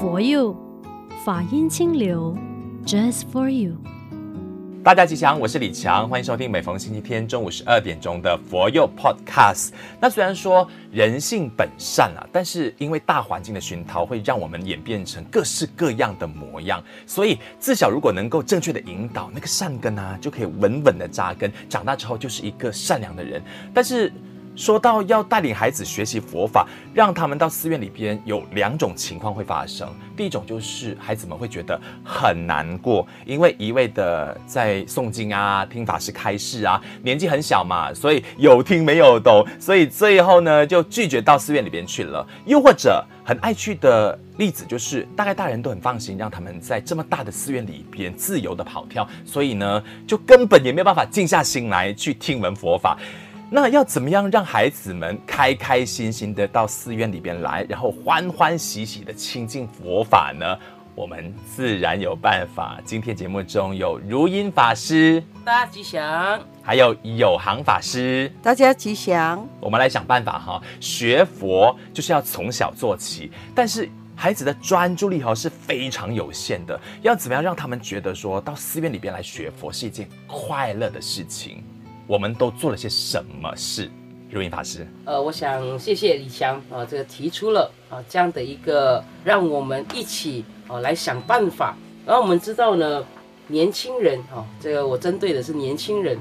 佛佑法音清流，Just for you。大家吉祥，我是李强，欢迎收听每逢星期天中午十二点钟的佛佑 Podcast。那虽然说人性本善啊，但是因为大环境的熏陶，会让我们演变成各式各样的模样。所以自小如果能够正确的引导，那个善根啊，就可以稳稳的扎根，长大之后就是一个善良的人。但是。说到要带领孩子学习佛法，让他们到寺院里边，有两种情况会发生。第一种就是孩子们会觉得很难过，因为一味的在诵经啊、听法师开示啊，年纪很小嘛，所以有听没有懂，所以最后呢就拒绝到寺院里边去了。又或者很爱去的例子就是，大概大人都很放心，让他们在这么大的寺院里边自由的跑跳，所以呢就根本也没有办法静下心来去听闻佛法。那要怎么样让孩子们开开心心的到寺院里边来，然后欢欢喜喜的亲近佛法呢？我们自然有办法。今天节目中有如音法师，大家吉祥；还有有行法师，大家吉祥。我们来想办法哈，学佛就是要从小做起，但是孩子的专注力哈是非常有限的，要怎么样让他们觉得说到寺院里边来学佛是一件快乐的事情？我们都做了些什么事？如音法师，呃，我想谢谢李强啊，这个提出了啊这样的一个，让我们一起啊来想办法。然后我们知道呢，年轻人啊，这个我针对的是年轻人，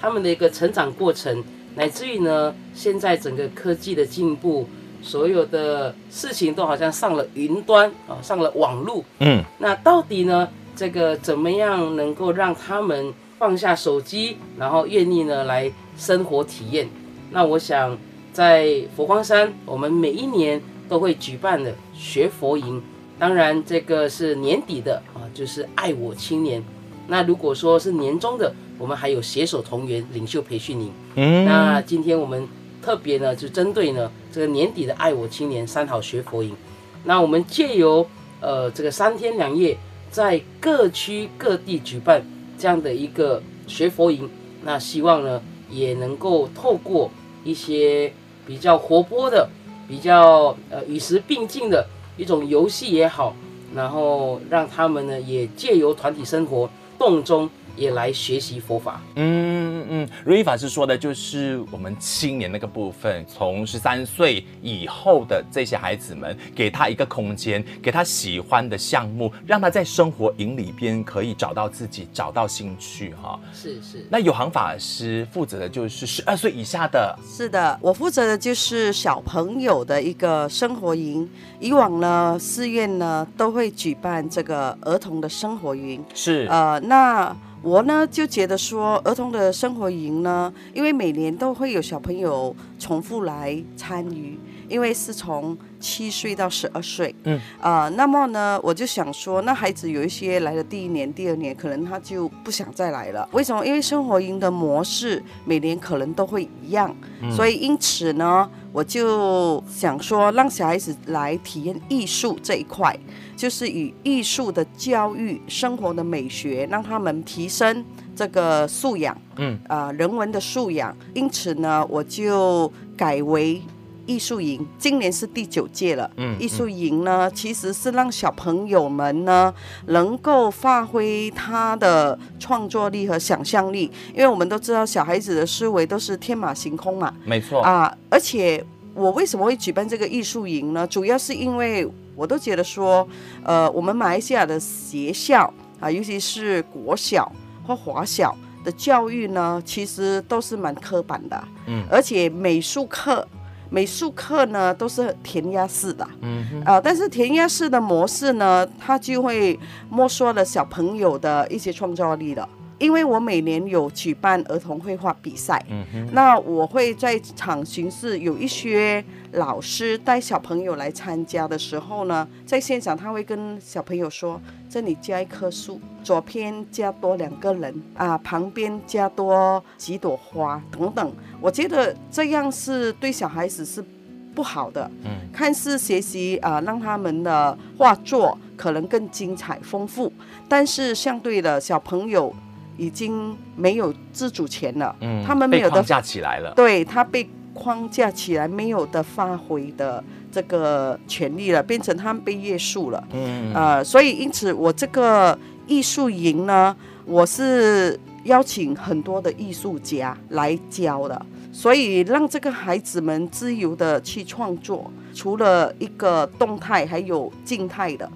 他们的一个成长过程，乃至于呢，现在整个科技的进步，所有的事情都好像上了云端啊，上了网络。嗯，那到底呢，这个怎么样能够让他们？放下手机，然后愿意呢来生活体验。那我想在佛光山，我们每一年都会举办的学佛营。当然，这个是年底的啊，就是爱我青年。那如果说是年终的，我们还有携手同源领袖培训营。嗯，那今天我们特别呢，就针对呢这个年底的爱我青年三好学佛营。那我们借由呃这个三天两夜，在各区各地举办。这样的一个学佛营，那希望呢也能够透过一些比较活泼的、比较呃与时并进的一种游戏也好，然后让他们呢也借由团体生活动中。也来学习佛法。嗯嗯，如意法师说的就是我们青年那个部分，从十三岁以后的这些孩子们，给他一个空间，给他喜欢的项目，让他在生活营里边可以找到自己，找到兴趣哈。是是。那有行法师负责的就是十二岁以下的。是的，我负责的就是小朋友的一个生活营。以往呢，寺院呢都会举办这个儿童的生活营。是。呃，那。我呢就觉得说，儿童的生活营呢，因为每年都会有小朋友重复来参与，因为是从七岁到十二岁，嗯，啊、呃，那么呢，我就想说，那孩子有一些来了第一年、第二年，可能他就不想再来了。为什么？因为生活营的模式每年可能都会一样，嗯、所以因此呢，我就想说，让小孩子来体验艺术这一块。就是以艺术的教育、生活的美学，让他们提升这个素养，嗯啊、呃，人文的素养。因此呢，我就改为艺术营。今年是第九届了，嗯，艺术营呢，其实是让小朋友们呢能够发挥他的创作力和想象力，因为我们都知道小孩子的思维都是天马行空嘛，没错啊。而且我为什么会举办这个艺术营呢？主要是因为。我都觉得说，呃，我们马来西亚的学校啊，尤其是国小或华小的教育呢，其实都是蛮刻板的，嗯，而且美术课，美术课呢都是填鸭式的，嗯哼，啊，但是填鸭式的模式呢，它就会没收了小朋友的一些创造力了。因为我每年有举办儿童绘画比赛，嗯哼，那我会在场巡视，有一些老师带小朋友来参加的时候呢，在现场他会跟小朋友说：“这里加一棵树，左边加多两个人啊，旁边加多几朵花等等。”我觉得这样是对小孩子是不好的，嗯，看似学习啊，让他们的画作可能更精彩丰富，但是相对的小朋友。已经没有自主权了，嗯，他们没有的框架起来了，对他被框架起来，没有的发挥的这个权利了，变成他们被约束了。嗯，呃，所以因此我这个艺术营呢，我是邀请很多的艺术家来教的，所以让这个孩子们自由的去创作，除了一个动态，还有静态的。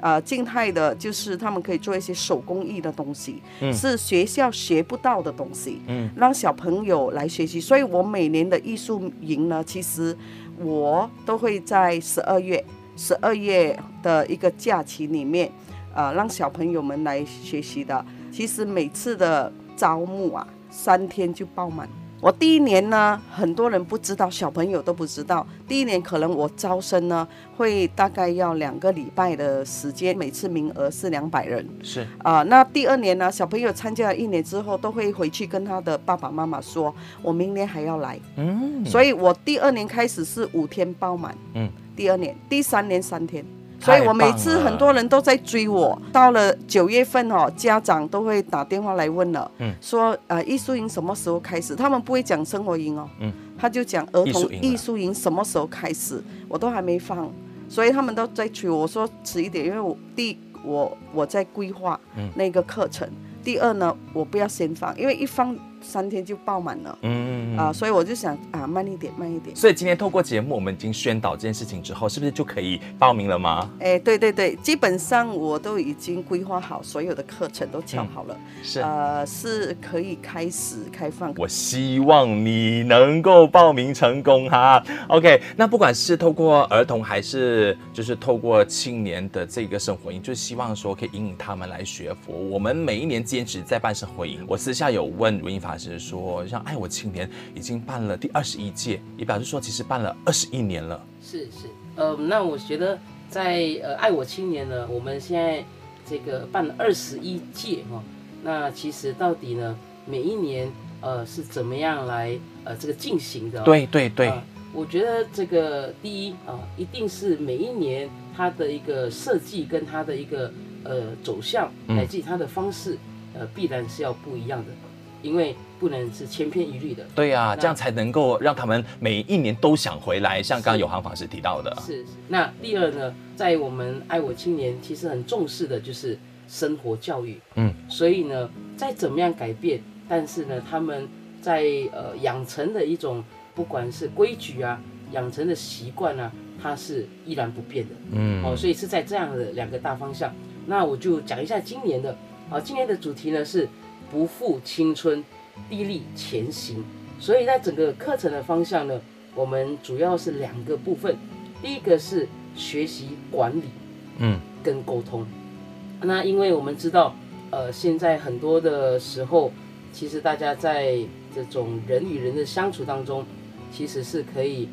呃，静态的就是他们可以做一些手工艺的东西，嗯、是学校学不到的东西，嗯，让小朋友来学习。所以我每年的艺术营呢，其实我都会在十二月，十二月的一个假期里面，呃，让小朋友们来学习的。其实每次的招募啊，三天就爆满。我第一年呢，很多人不知道，小朋友都不知道。第一年可能我招生呢，会大概要两个礼拜的时间，每次名额是两百人。是啊、呃，那第二年呢，小朋友参加了一年之后，都会回去跟他的爸爸妈妈说，我明年还要来。嗯，所以我第二年开始是五天爆满。嗯，第二年，第三年三天。所以我每次很多人都在追我，到了九月份哦，家长都会打电话来问了，嗯，说呃艺术营什么时候开始？他们不会讲生活营哦，嗯，他就讲儿童艺术营什么时候开始，我都还没放，所以他们都在催我说迟一点，因为我第我我在规划那个课程，嗯、第二呢，我不要先放，因为一放。三天就爆满了，嗯啊，所以我就想啊，慢一点，慢一点。所以今天透过节目，我们已经宣导这件事情之后，是不是就可以报名了吗？哎，对对对，基本上我都已经规划好，所有的课程都敲好了，嗯、是呃，是可以开始开放。我希望你能够报名成功哈。OK，那不管是透过儿童还是就是透过青年的这个生活营，就希望说可以引领他们来学佛。我们每一年坚持在办生活营，我私下有问文音法是说，像爱我青年已经办了第二十一届，也表示说其实办了二十一年了。是是，呃，那我觉得在呃爱我青年呢，我们现在这个办了二十一届哈，那其实到底呢，每一年呃是怎么样来呃这个进行的？对对对、呃，我觉得这个第一啊、呃，一定是每一年它的一个设计跟它的一个呃走向，乃至它的方式，呃，必然是要不一样的。因为不能是千篇一律的，对呀、啊，这样才能够让他们每一年都想回来。像刚刚有行法师提到的，是是。那第二呢，在我们爱我青年，其实很重视的就是生活教育。嗯，所以呢，再怎么样改变，但是呢，他们在呃养成的一种，不管是规矩啊，养成的习惯啊，它是依然不变的。嗯，哦，所以是在这样的两个大方向。那我就讲一下今年的，啊，今年的主题呢是。不负青春，砥砺前行。所以在整个课程的方向呢，我们主要是两个部分。第一个是学习管理，嗯，跟沟通。那因为我们知道，呃，现在很多的时候，其实大家在这种人与人的相处当中，其实是可以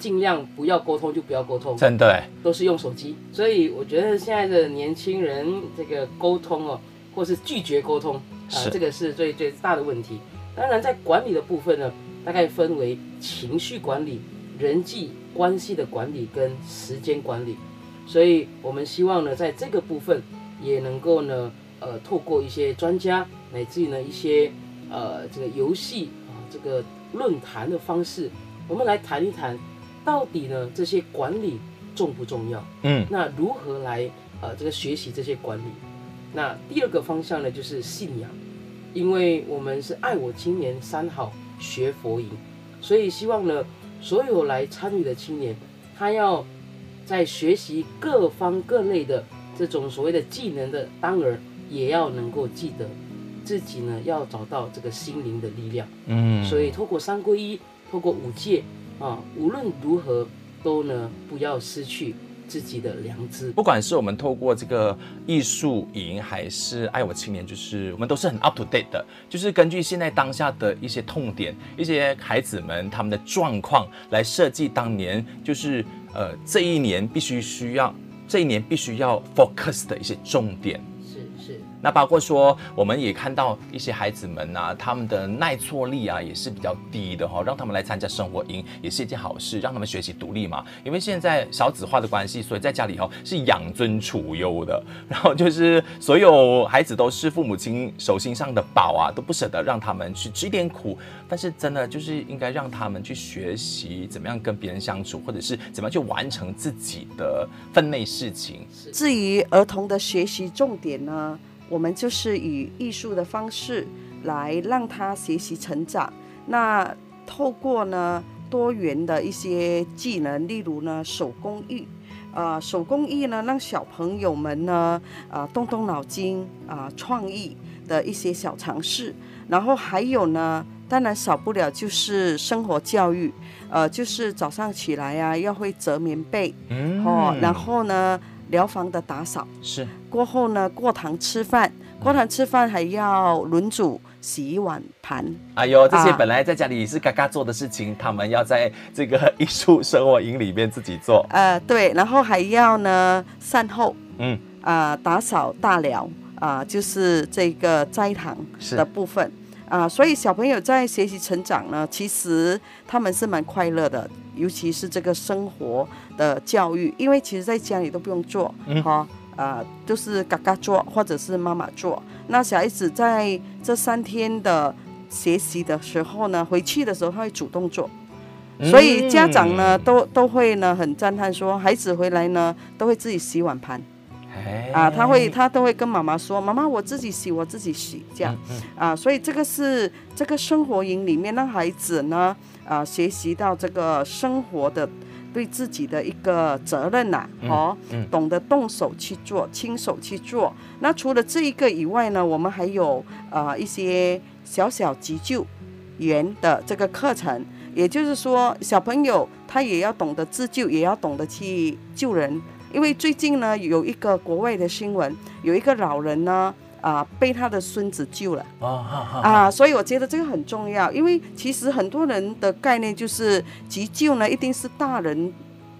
尽量不要沟通就不要沟通，真的，都是用手机。所以我觉得现在的年轻人这个沟通哦，或是拒绝沟通。啊，这个是最最大的问题。当然，在管理的部分呢，大概分为情绪管理、人际关系的管理跟时间管理。所以我们希望呢，在这个部分也能够呢，呃，透过一些专家，乃至于呢一些呃这个游戏啊，这个论坛的方式，我们来谈一谈，到底呢这些管理重不重要？嗯，那如何来呃这个学习这些管理？那第二个方向呢，就是信仰，因为我们是爱我青年三好学佛营，所以希望呢，所有来参与的青年，他要在学习各方各类的这种所谓的技能的当儿，也要能够记得自己呢，要找到这个心灵的力量。嗯，所以透过三皈依，透过五戒啊，无论如何都呢，不要失去。自己的良知，不管是我们透过这个艺术营，还是爱我青年，就是我们都是很 up to date 的，就是根据现在当下的一些痛点，一些孩子们他们的状况来设计当年就是呃这一年必须需要这一年必须要 focus 的一些重点。那包括说，我们也看到一些孩子们啊，他们的耐挫力啊也是比较低的哈、让他们来参加生活营也是一件好事，让他们学习独立嘛。因为现在少子化的关系，所以在家里哈、是养尊处优的，然后就是所有孩子都是父母亲手心上的宝啊，都不舍得让他们去吃一点苦。但是真的就是应该让他们去学习怎么样跟别人相处，或者是怎么样去完成自己的分内事情。至于儿童的学习重点呢？我们就是以艺术的方式来让他学习成长。那透过呢多元的一些技能，例如呢手工艺，啊、呃、手工艺呢让小朋友们呢啊、呃、动动脑筋啊、呃、创意的一些小尝试。然后还有呢，当然少不了就是生活教育，呃就是早上起来呀、啊、要会折棉被，嗯，哦，然后呢。寮房的打扫。是。过后呢，过堂吃饭，过堂吃饭还要轮煮洗碗盘。哎呦，这些本来在家里是嘎嘎做的事情，啊、他们要在这个艺术生活营里面自己做。呃，对，然后还要呢善后，嗯，啊、呃，打扫大寮啊、呃，就是这个斋堂的部分。啊、呃，所以小朋友在学习成长呢，其实他们是蛮快乐的。尤其是这个生活的教育，因为其实在家里都不用做，哈、呃，都是嘎嘎做或者是妈妈做。那小孩子在这三天的学习的时候呢，回去的时候他会主动做，所以家长呢都都会呢很赞叹说，孩子回来呢都会自己洗碗盘，啊，他会他都会跟妈妈说，妈妈我自己洗我自己洗这样，啊，所以这个是这个生活营里面让孩子呢。啊、呃，学习到这个生活的对自己的一个责任呐、啊，哦、嗯嗯，懂得动手去做，亲手去做。那除了这一个以外呢，我们还有呃一些小小急救员的这个课程，也就是说，小朋友他也要懂得自救，也要懂得去救人。因为最近呢，有一个国外的新闻，有一个老人呢。啊，被他的孙子救了啊，所以我觉得这个很重要，因为其实很多人的概念就是急救呢，一定是大人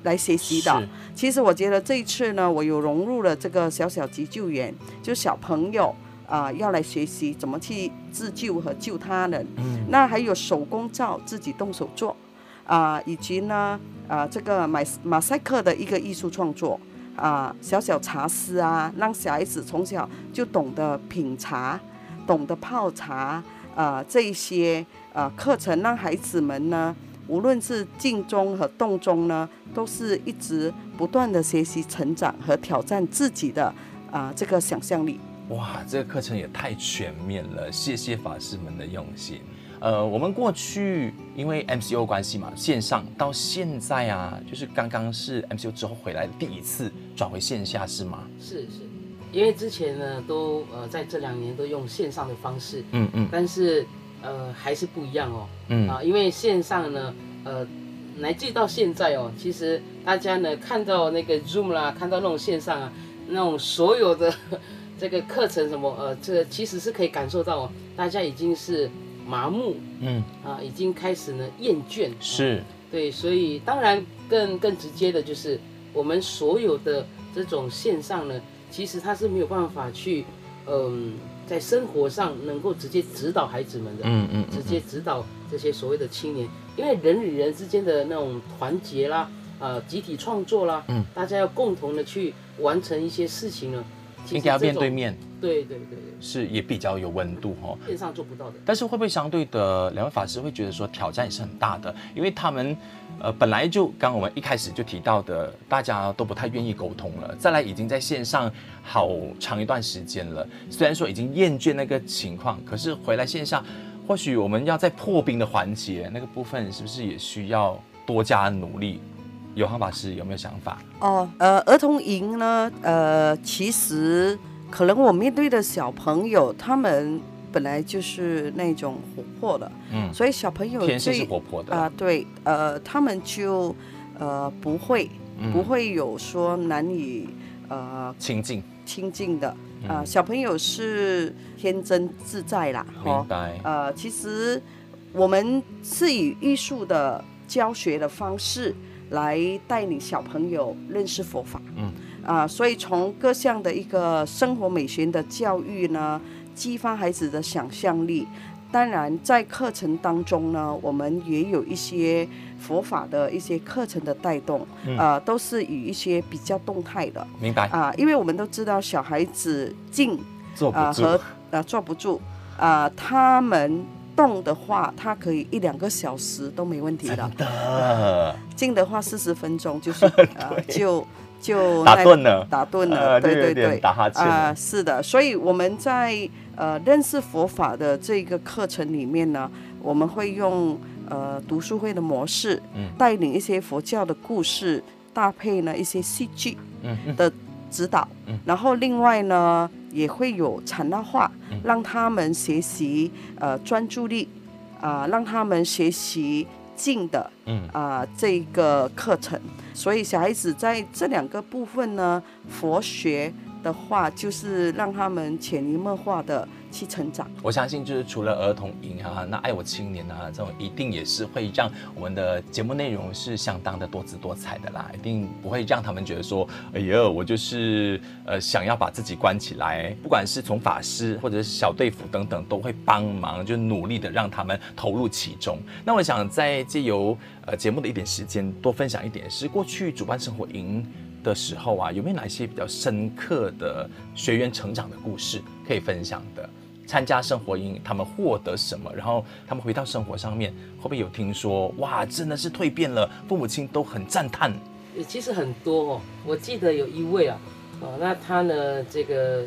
来学习的。其实我觉得这一次呢，我有融入了这个小小急救员，就小朋友啊要来学习怎么去自救和救他人。嗯，那还有手工皂自己动手做啊，以及呢啊这个马马赛克的一个艺术创作。啊，小小茶师啊，让小孩子从小就懂得品茶，懂得泡茶，啊，这一些啊课程，让孩子们呢，无论是静中和动中呢，都是一直不断的学习成长和挑战自己的啊这个想象力。哇，这个课程也太全面了，谢谢法师们的用心。呃，我们过去因为 MCO 关系嘛，线上到现在啊，就是刚刚是 MCO 之后回来的第一次转回线下是吗？是是，因为之前呢都呃在这两年都用线上的方式，嗯嗯，但是呃还是不一样哦，嗯啊，因为线上呢，呃，乃至到现在哦，其实大家呢看到那个 Zoom 啦，看到那种线上啊，那种所有的 这个课程什么呃，这个其实是可以感受到哦，大家已经是。麻木，嗯。啊，已经开始呢厌倦，是、啊，对，所以当然更更直接的就是我们所有的这种线上呢，其实它是没有办法去，嗯，在生活上能够直接指导孩子们的，嗯嗯，直接指导这些所谓的青年，因为人与人之间的那种团结啦，呃，集体创作啦，嗯，大家要共同的去完成一些事情呢。应该要面对面，对对对，是也比较有温度哦。线上做不到的，但是会不会相对的两位法师会觉得说挑战也是很大的？因为他们呃本来就刚我们一开始就提到的，大家都不太愿意沟通了。再来已经在线上好长一段时间了，虽然说已经厌倦那个情况，可是回来线上，或许我们要在破冰的环节那个部分，是不是也需要多加努力？有汉法师有没有想法？哦，呃，儿童营呢，呃，其实可能我面对的小朋友，他们本来就是那种活泼的，嗯，所以小朋友天生是活泼的啊、呃，对，呃，他们就呃不会、嗯、不会有说难以呃亲近亲近的啊、呃，小朋友是天真自在啦，明白？呃，其实我们是以艺术的教学的方式。来带领小朋友认识佛法，嗯，啊，所以从各项的一个生活美学的教育呢，激发孩子的想象力。当然，在课程当中呢，我们也有一些佛法的一些课程的带动，嗯、呃，都是以一些比较动态的。明白。啊、呃，因为我们都知道小孩子静坐不住，呃、和呃坐不住。啊、呃，他们动的话，它可以一两个小时都没问题的。的，静的话四十分钟就是 呃就。就打顿了，打顿了，对对对，打哈欠。啊，是的，所以我们在呃认识佛法的这个课程里面呢，我们会用呃读书会的模式，嗯，带领一些佛教的故事，搭配呢一些戏剧，嗯。的指导，嗯，然后另外呢也会有产道化，让他们学习呃专注力，啊，让他们学习。静的，嗯啊、呃，这个课程，所以小孩子在这两个部分呢，佛学的话，就是让他们潜移默化的去成长。我相信，就是除了儿童营啊，那爱我青年啊，这种一定也是会让我们的节目内容是相当的多姿多彩的啦，一定不会让他们觉得说，哎呀，我就是呃想要把自己关起来。不管是从法师或者是小队服等等，都会帮忙，就努力的让他们投入其中。那我想在借由呃节目的一点时间，多分享一点，是过去主办生活营的时候啊，有没有哪些比较深刻的学员成长的故事可以分享的？参加生活营，他们获得什么？然后他们回到生活上面，会不会有听说？哇，真的是蜕变了，父母亲都很赞叹。其实很多哦，我记得有一位啊，哦，那他呢，这个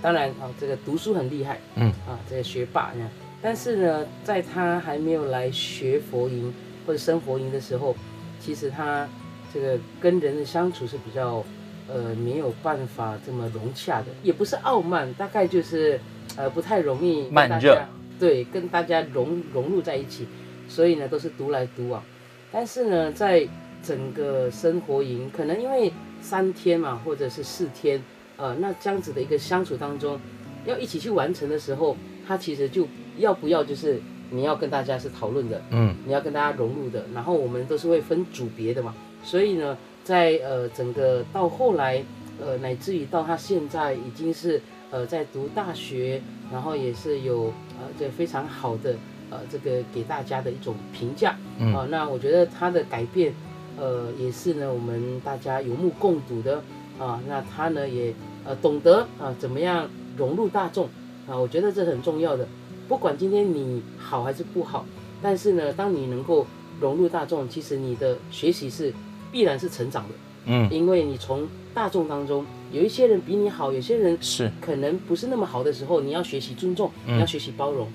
当然啊，这个读书很厉害，嗯，啊，这个学霸呢，但是呢，在他还没有来学佛营或者生活营的时候，其实他。这个跟人的相处是比较，呃，没有办法这么融洽的，也不是傲慢，大概就是，呃，不太容易慢热，对，跟大家融融入在一起，所以呢，都是独来独往。但是呢，在整个生活营，可能因为三天嘛，或者是四天，呃，那这样子的一个相处当中，要一起去完成的时候，他其实就要不要就是你要跟大家是讨论的，嗯，你要跟大家融入的，然后我们都是会分组别的嘛。所以呢，在呃整个到后来，呃乃至于到他现在已经是呃在读大学，然后也是有呃这非常好的呃这个给大家的一种评价，嗯、呃，那我觉得他的改变，呃也是呢我们大家有目共睹的。啊、呃，那他呢也呃懂得啊、呃、怎么样融入大众。啊、呃，我觉得这很重要的，不管今天你好还是不好，但是呢当你能够融入大众，其实你的学习是。必然是成长的，嗯，因为你从大众当中有一些人比你好，有些人是。可能不是那么好的时候，你要学习尊重，你要学习包容，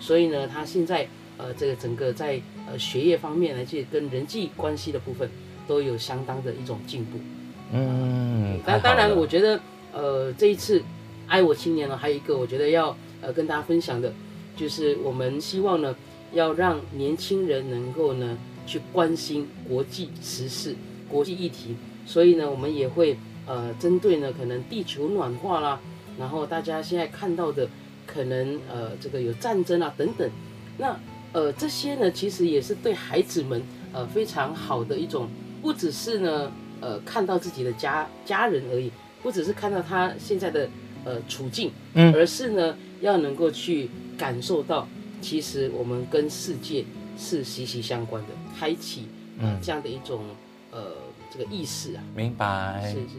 所以呢，他现在呃这个整个在呃学业方面，而且跟人际关系的部分都有相当的一种进步，嗯，那当然，我觉得呃这一次爱我青年呢，还有一个我觉得要呃跟大家分享的，就是我们希望呢要让年轻人能够呢。去关心国际时事、国际议题，所以呢，我们也会呃针对呢可能地球暖化啦，然后大家现在看到的可能呃这个有战争啊等等，那呃这些呢其实也是对孩子们呃非常好的一种，不只是呢呃看到自己的家家人而已，不只是看到他现在的呃处境，嗯，而是呢要能够去感受到，其实我们跟世界。是息息相关的，开启呃这样的一种呃这个意识啊，明白。是是。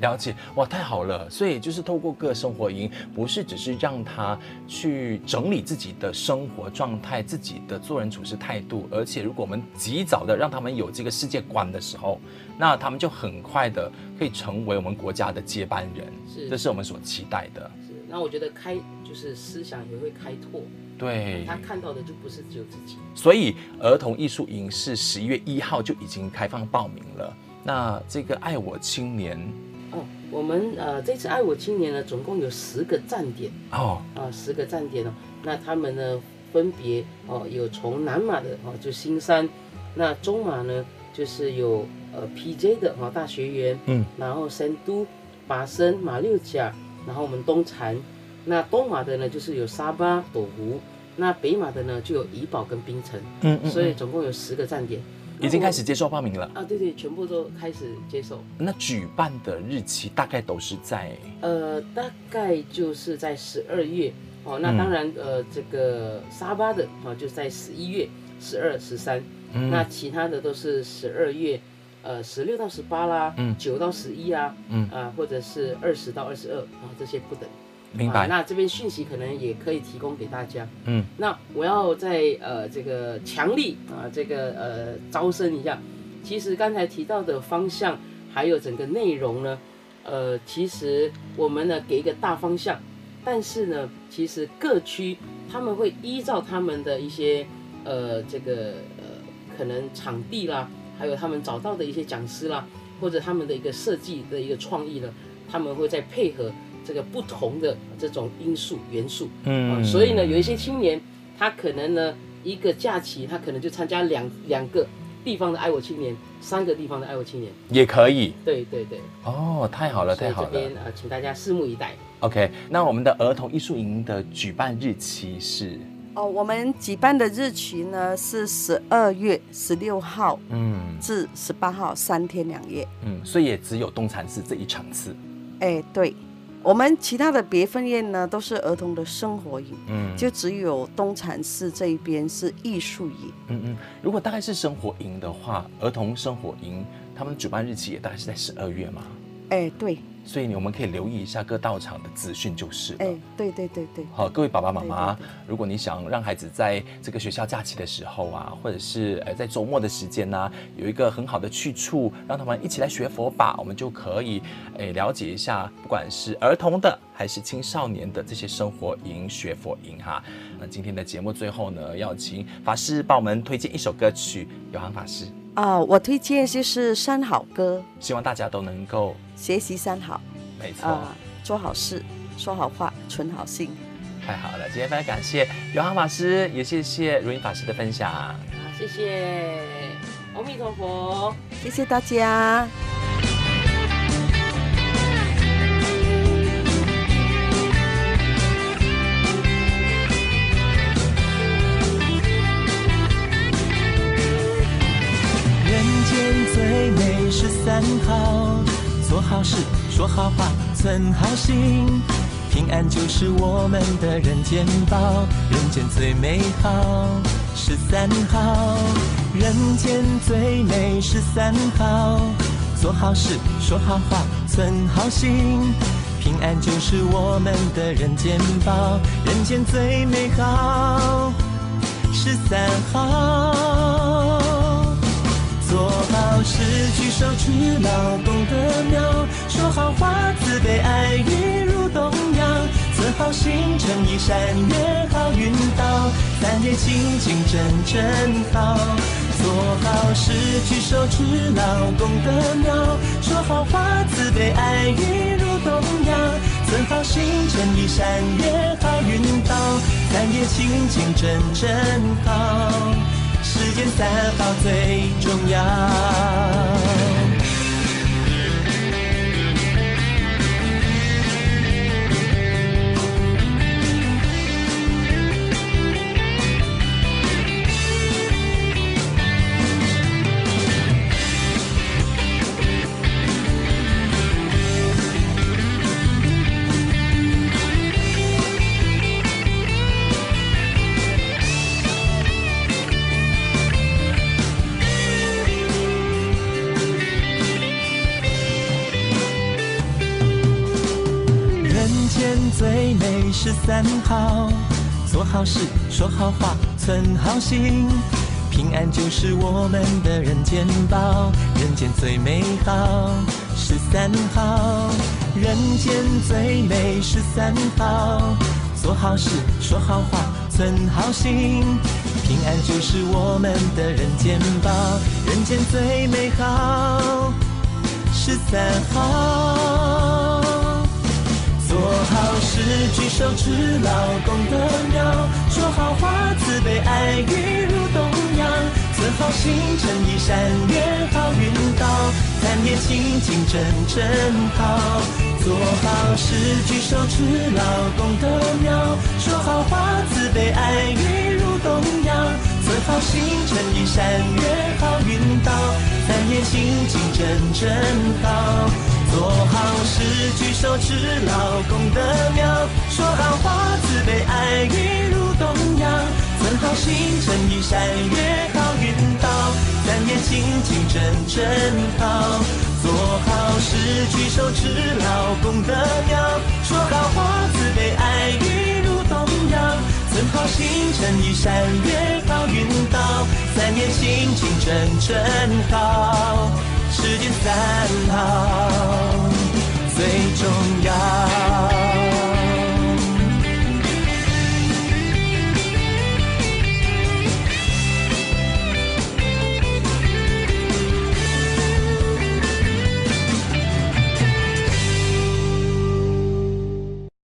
了解。哇，太好了，所以就是透过个生活营，不是只是让他去整理自己的生活状态、自己的做人处事态度，而且如果我们及早的让他们有这个世界观的时候，那他们就很快的可以成为我们国家的接班人，是。这是我们所期待的。是，那我觉得开就是思想也会开拓。对，他看到的就不是只有自己，所以儿童艺术营是十一月一号就已经开放报名了。那这个爱我青年，哦，我们呃这次爱我青年呢，总共有十个站点哦，啊十个站点哦，那他们呢分别哦有从南马的哦就新山，那中马呢就是有呃 PJ 的哦大学园，嗯，然后神都、巴生、马六甲，然后我们东禅。那东马的呢，就是有沙巴、朵湖；那北马的呢，就有怡保跟槟城。嗯，嗯，嗯，所以总共有十个站点。已经开始接受报名了啊，对对，全部都开始接受。那举办的日期大概都是在呃，大概就是在十二月哦。那当然，嗯、呃，这个沙巴的哦，就在十一月十二、十三。那其他的都是十二月，呃，十六到十八啦，嗯，九到十一啊，嗯啊，或者是二十到二十二啊，这些不等。明白。啊、那这边讯息可能也可以提供给大家。嗯，那我要在呃这个强力啊这个呃招生一下。其实刚才提到的方向还有整个内容呢，呃，其实我们呢给一个大方向，但是呢，其实各区他们会依照他们的一些呃这个呃可能场地啦，还有他们找到的一些讲师啦，或者他们的一个设计的一个创意呢，他们会再配合。这个不同的这种因素元素，嗯、啊，所以呢，有一些青年，他可能呢，一个假期，他可能就参加两两个地方的爱我青年，三个地方的爱我青年也可以。对对对。哦，太好了，太好了。这边啊，请大家拭目以待。OK，那我们的儿童艺术营的举办日期是？哦，我们举办的日期呢是十二月十六号，嗯，至十八号，三天两夜。嗯，所以也只有东禅寺这一场次。哎，对。我们其他的别分院呢，都是儿童的生活营，嗯，就只有东禅寺这一边是艺术营，嗯嗯。如果大概是生活营的话，儿童生活营他们主办日期也大概是在十二月嘛？哎，对。所以你我们可以留意一下各道场的资讯就是了。哎，对对对对。好，各位爸爸妈妈，如果你想让孩子在这个学校假期的时候啊，或者是呃在周末的时间呢、啊，有一个很好的去处，让他们一起来学佛法，我们就可以诶了解一下，不管是儿童的还是青少年的这些生活营、学佛营哈。那今天的节目最后呢，要请法师帮我们推荐一首歌曲，有航法师。啊、呃，我推荐就是三好歌，希望大家都能够学习三好，没错、呃，做好事，说好话，存好心。太好了，今天非常感谢永航法师，也谢谢如音法师的分享。好，谢谢，阿弥陀佛，谢谢大家。最美是三好，做好事，说好话，存好心，平安就是我们的人间宝。人间最美好是三好，人间最美是三好，做好事，说好话，存好心，平安就是我们的人间宝。人间最美好是三好。做好事，举手之劳，功德妙；说好话，慈悲爱语如东洋。存好心，诚意善愿，好运到。三业清净真真好。做好事，举手之劳，功德妙；说好话，慈悲爱语如东洋。存好心，诚意善愿，好运到。三业清净真真好。时间三好最重要。做好事，说好话，存好心，平安就是我们的人间宝。人间最美好是三好，人间最美是三好，做好事，说好话，存好心，平安就是我们的人间宝。人间最美好是三好。做好事，举手之劳，功德妙；说好话，慈悲爱语如东洋。存好心，诚意善愿，好运到。三业清净真真好。做好事，举手之劳，功德妙；说好话，慈悲爱语如东洋。存好星辰一闪，月好运到，三年清净真真好。做好事举手之劳功德妙，说好话慈悲爱语如东洋。存好星辰一闪，月好运到，三年心情真真好。做好事举手之劳功德妙，说好话慈悲爱语如东洋。存好星辰一闪，月好运到，三年心情真真好。时间暂好，最重要。